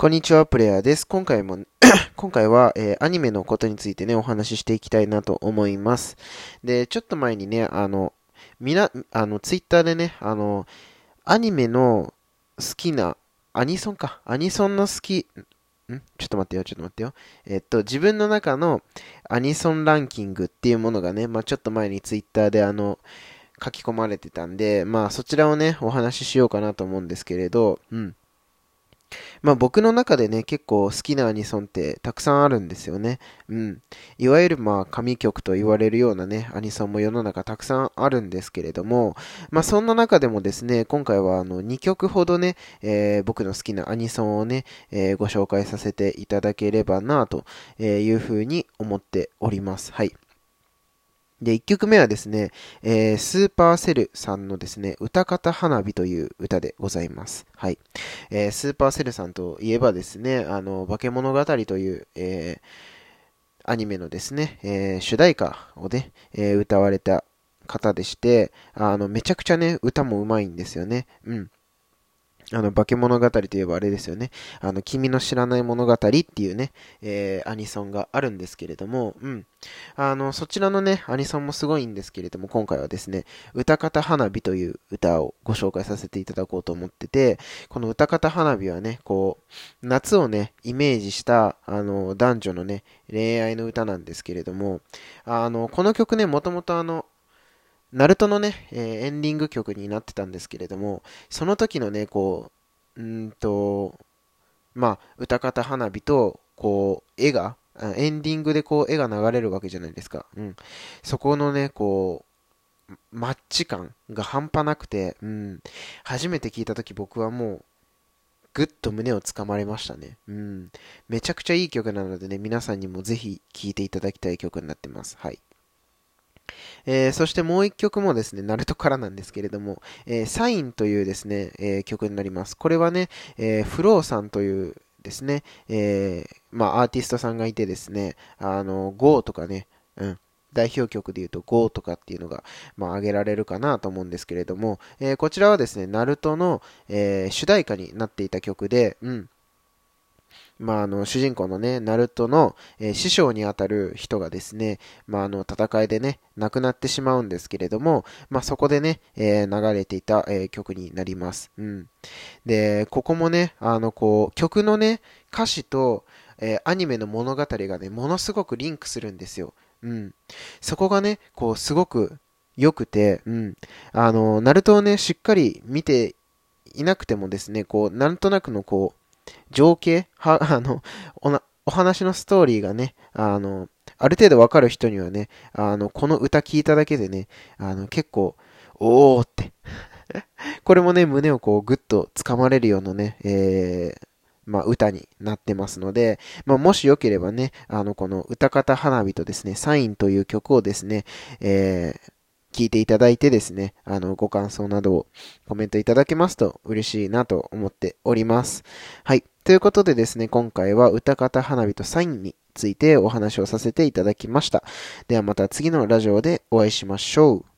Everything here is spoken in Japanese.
こんにちは、プレイヤーです。今回も、今回は、えー、アニメのことについてね、お話ししていきたいなと思います。で、ちょっと前にね、あの、みな、あの、ツイッターでね、あの、アニメの好きな、アニソンか、アニソンの好き、ん？ちょっと待ってよ、ちょっと待ってよ。えっと、自分の中のアニソンランキングっていうものがね、まあちょっと前にツイッターであの、書き込まれてたんで、まあそちらをね、お話ししようかなと思うんですけれど、うん。まあ僕の中でね、結構好きなアニソンってたくさんあるんですよね。うん。いわゆるまあ神曲と言われるようなね、アニソンも世の中たくさんあるんですけれども、まあそんな中でもですね、今回はあの2曲ほどね、えー、僕の好きなアニソンをね、えー、ご紹介させていただければなというふうに思っております。はい。で、1曲目はですね、えー、スーパーセルさんのですね、歌方花火という歌でございます。はい。えー、スーパーセルさんといえばですね、あの、化け物語という、えー、アニメのですね、え、主題歌をね、え、歌われた方でして、あの、めちゃくちゃね、歌も上手いんですよね。うん。あの、化け物語といえばあれですよね。あの、君の知らない物語っていうね、えー、アニソンがあるんですけれども、うん。あの、そちらのね、アニソンもすごいんですけれども、今回はですね、歌方花火という歌をご紹介させていただこうと思ってて、この歌方花火はね、こう、夏をね、イメージした、あの、男女のね、恋愛の歌なんですけれども、あの、この曲ね、もともとあの、ナルトのね、えー、エンディング曲になってたんですけれども、その時のね、こう、うんと、まあ、歌方花火と、こう、絵が、エンディングでこう、絵が流れるわけじゃないですか。うん。そこのね、こう、マッチ感が半端なくて、うん。初めて聞いた時僕はもう、ぐっと胸をつかまれましたね。うん。めちゃくちゃいい曲なのでね、皆さんにもぜひ聴いていただきたい曲になってます。はい。えー、そしてもう一曲もですね、ナルトからなんですけれども、えー、サインというですね、えー、曲になります。これはね、えフローさんというですね、えまあ、アーティストさんがいてですね、あの、GO とかね、うん、代表曲で言うと GO とかっていうのが、まあ、挙げられるかなと思うんですけれども、えこちらはですね、ナルトの、え主題歌になっていた曲で、うん、まあ、あの、主人公のね、ナルトの、えー、師匠にあたる人がですね、まあ、あの、戦いでね、亡くなってしまうんですけれども、まあ、そこでね、えー、流れていた、えー、曲になります。うん。で、ここもね、あの、こう、曲のね、歌詞と、えアニメの物語がね、ものすごくリンクするんですよ。うん。そこがね、こう、すごく良くて、うん。あの、ナルトをね、しっかり見ていなくてもですね、こう、なんとなくのこう、情景？は、あの、おな、お話のストーリーがね、あの、ある程度わかる人にはね、あの、この歌聞いただけでね、あの、結構、おーって これもね、胸をこう、ぐっと掴まれるようなね、えー、まあ、歌になってますので、まあ、もしよければね、あの、この歌方花火とですね、サインという曲をですね、えー、聞いていただいてですね、あの、ご感想などをコメントいただけますと嬉しいなと思っております。はい。ということでですね、今回は歌方花火とサインについてお話をさせていただきました。ではまた次のラジオでお会いしましょう。